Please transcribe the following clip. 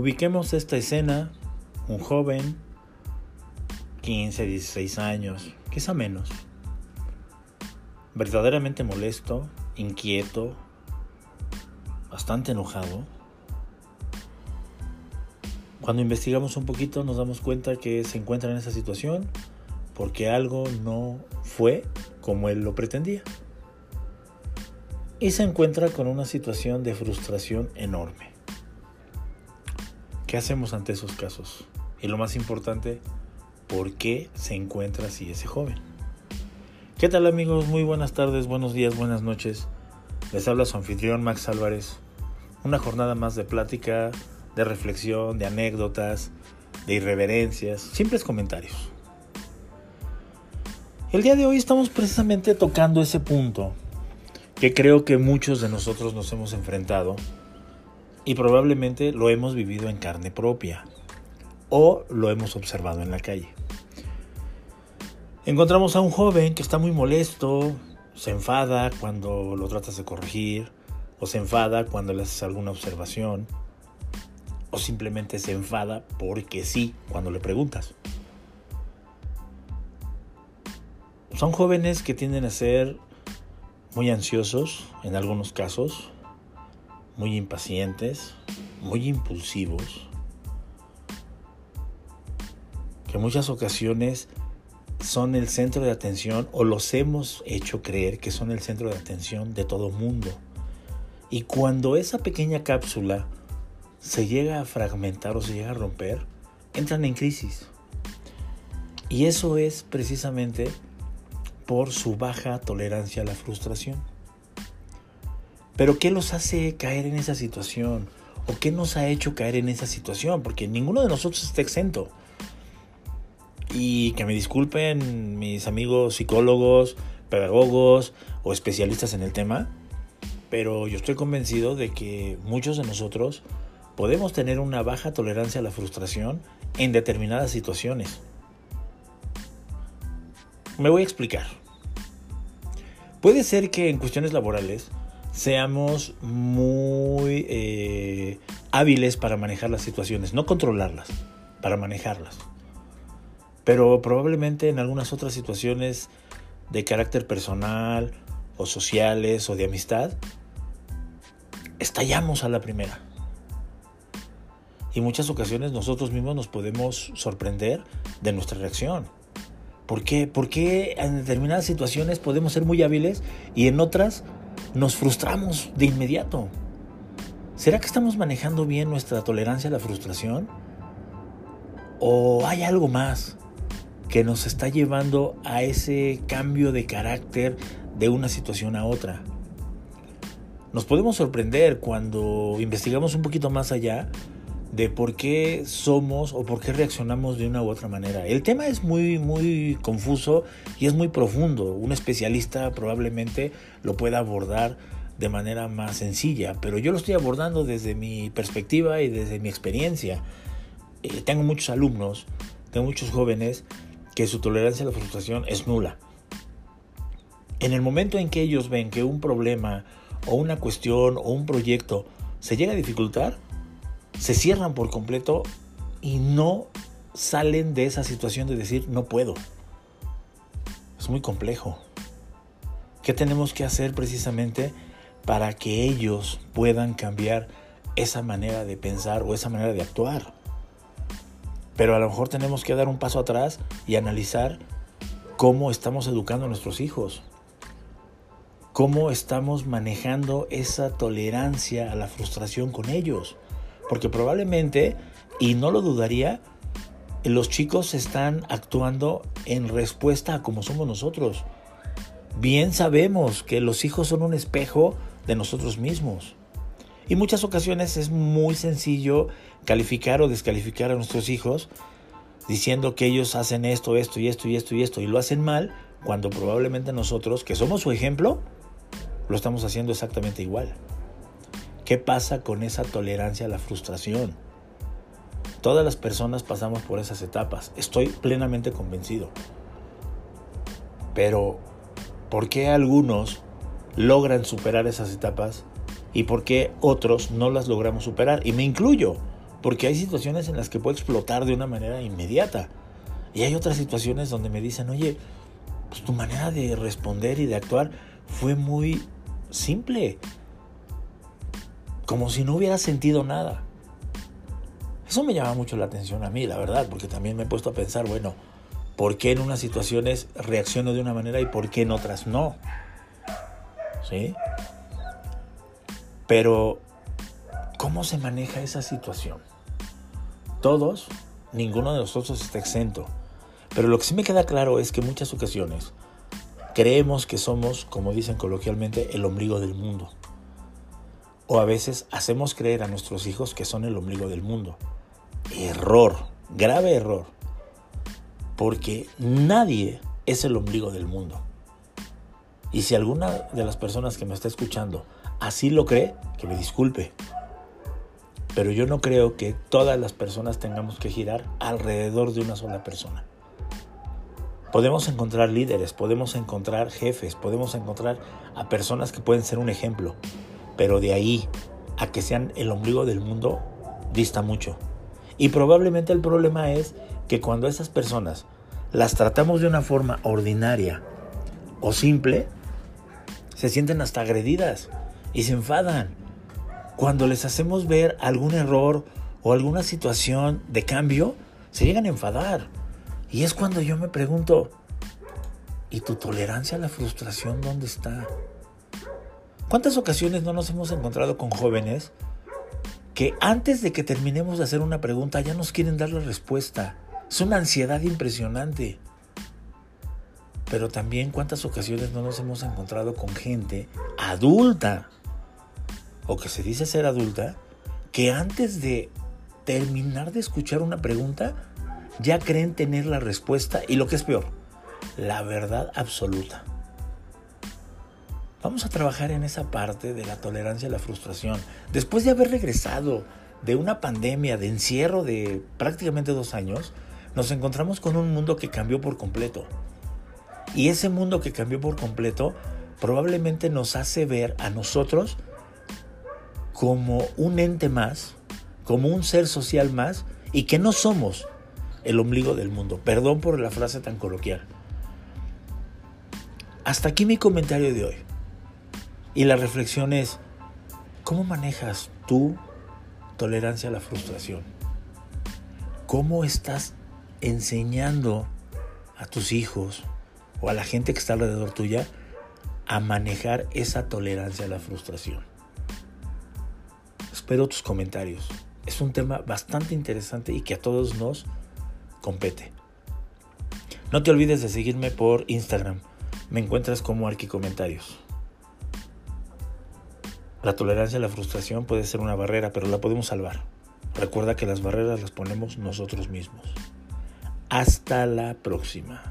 Ubiquemos esta escena, un joven, 15, 16 años, quizá menos, verdaderamente molesto, inquieto, bastante enojado. Cuando investigamos un poquito nos damos cuenta que se encuentra en esa situación porque algo no fue como él lo pretendía. Y se encuentra con una situación de frustración enorme. ¿Qué hacemos ante esos casos? Y lo más importante, ¿por qué se encuentra así ese joven? ¿Qué tal amigos? Muy buenas tardes, buenos días, buenas noches. Les habla su anfitrión Max Álvarez. Una jornada más de plática, de reflexión, de anécdotas, de irreverencias, simples comentarios. El día de hoy estamos precisamente tocando ese punto que creo que muchos de nosotros nos hemos enfrentado y probablemente lo hemos vivido en carne propia o lo hemos observado en la calle. Encontramos a un joven que está muy molesto, se enfada cuando lo tratas de corregir, o se enfada cuando le haces alguna observación, o simplemente se enfada porque sí cuando le preguntas. Son jóvenes que tienden a ser muy ansiosos en algunos casos, muy impacientes, muy impulsivos, que en muchas ocasiones son el centro de atención o los hemos hecho creer que son el centro de atención de todo mundo. Y cuando esa pequeña cápsula se llega a fragmentar o se llega a romper, entran en crisis. Y eso es precisamente por su baja tolerancia a la frustración. Pero ¿qué los hace caer en esa situación? ¿O qué nos ha hecho caer en esa situación? Porque ninguno de nosotros está exento. Y que me disculpen mis amigos psicólogos, pedagogos o especialistas en el tema, pero yo estoy convencido de que muchos de nosotros podemos tener una baja tolerancia a la frustración en determinadas situaciones. Me voy a explicar. Puede ser que en cuestiones laborales seamos muy eh, hábiles para manejar las situaciones, no controlarlas, para manejarlas. Pero probablemente en algunas otras situaciones de carácter personal o sociales o de amistad, estallamos a la primera. Y muchas ocasiones nosotros mismos nos podemos sorprender de nuestra reacción. ¿Por qué? Porque en determinadas situaciones podemos ser muy hábiles y en otras nos frustramos de inmediato? ¿Será que estamos manejando bien nuestra tolerancia a la frustración? ¿O hay algo más que nos está llevando a ese cambio de carácter de una situación a otra? Nos podemos sorprender cuando investigamos un poquito más allá de por qué somos o por qué reaccionamos de una u otra manera. El tema es muy, muy confuso y es muy profundo. Un especialista probablemente lo pueda abordar de manera más sencilla, pero yo lo estoy abordando desde mi perspectiva y desde mi experiencia. Eh, tengo muchos alumnos, tengo muchos jóvenes que su tolerancia a la frustración es nula. En el momento en que ellos ven que un problema o una cuestión o un proyecto se llega a dificultar, se cierran por completo y no salen de esa situación de decir no puedo. Es muy complejo. ¿Qué tenemos que hacer precisamente para que ellos puedan cambiar esa manera de pensar o esa manera de actuar? Pero a lo mejor tenemos que dar un paso atrás y analizar cómo estamos educando a nuestros hijos, cómo estamos manejando esa tolerancia a la frustración con ellos. Porque probablemente, y no lo dudaría, los chicos están actuando en respuesta a como somos nosotros. Bien sabemos que los hijos son un espejo de nosotros mismos. Y muchas ocasiones es muy sencillo calificar o descalificar a nuestros hijos diciendo que ellos hacen esto, esto y esto y esto y esto y lo hacen mal, cuando probablemente nosotros, que somos su ejemplo, lo estamos haciendo exactamente igual. ¿Qué pasa con esa tolerancia a la frustración? Todas las personas pasamos por esas etapas, estoy plenamente convencido. Pero, ¿por qué algunos logran superar esas etapas y por qué otros no las logramos superar? Y me incluyo, Porque hay situaciones en las que puedo explotar de una manera inmediata. Y hay otras situaciones donde me dicen, oye, pues tu manera de responder y de actuar fue muy simple. Como si no hubiera sentido nada. Eso me llama mucho la atención a mí, la verdad, porque también me he puesto a pensar, bueno, ¿por qué en unas situaciones reacciono de una manera y por qué en otras no? ¿Sí? Pero, ¿cómo se maneja esa situación? Todos, ninguno de nosotros está exento. Pero lo que sí me queda claro es que en muchas ocasiones creemos que somos, como dicen coloquialmente, el ombligo del mundo. O a veces hacemos creer a nuestros hijos que son el ombligo del mundo. Error, grave error. Porque nadie es el ombligo del mundo. Y si alguna de las personas que me está escuchando así lo cree, que me disculpe. Pero yo no creo que todas las personas tengamos que girar alrededor de una sola persona. Podemos encontrar líderes, podemos encontrar jefes, podemos encontrar a personas que pueden ser un ejemplo, pero de ahí a que sean el ombligo del mundo dista mucho. Y probablemente el problema es que cuando esas personas las tratamos de una forma ordinaria o simple, se sienten hasta agredidas y se enfadan. Cuando les hacemos ver algún error o alguna situación de cambio, se llegan a enfadar. Y es cuando yo me pregunto, ¿y tu tolerancia a la frustración dónde está? ¿Cuántas ocasiones no nos hemos encontrado con jóvenes que antes de que terminemos de hacer una pregunta ya nos quieren dar la respuesta? Es una ansiedad impresionante. Pero también cuántas ocasiones no nos hemos encontrado con gente adulta o que se dice ser adulta, que antes de terminar de escuchar una pregunta, ya creen tener la respuesta y lo que es peor, la verdad absoluta. Vamos a trabajar en esa parte de la tolerancia a la frustración. Después de haber regresado de una pandemia, de encierro de prácticamente dos años, nos encontramos con un mundo que cambió por completo. Y ese mundo que cambió por completo probablemente nos hace ver a nosotros como un ente más, como un ser social más y que no somos el ombligo del mundo. Perdón por la frase tan coloquial. Hasta aquí mi comentario de hoy. Y la reflexión es, ¿cómo manejas tu tolerancia a la frustración? ¿Cómo estás enseñando a tus hijos o a la gente que está alrededor tuya a manejar esa tolerancia a la frustración? Espero tus comentarios. Es un tema bastante interesante y que a todos nos compete. No te olvides de seguirme por Instagram. Me encuentras como Arqui Comentarios. La tolerancia a la frustración puede ser una barrera, pero la podemos salvar. Recuerda que las barreras las ponemos nosotros mismos. Hasta la próxima.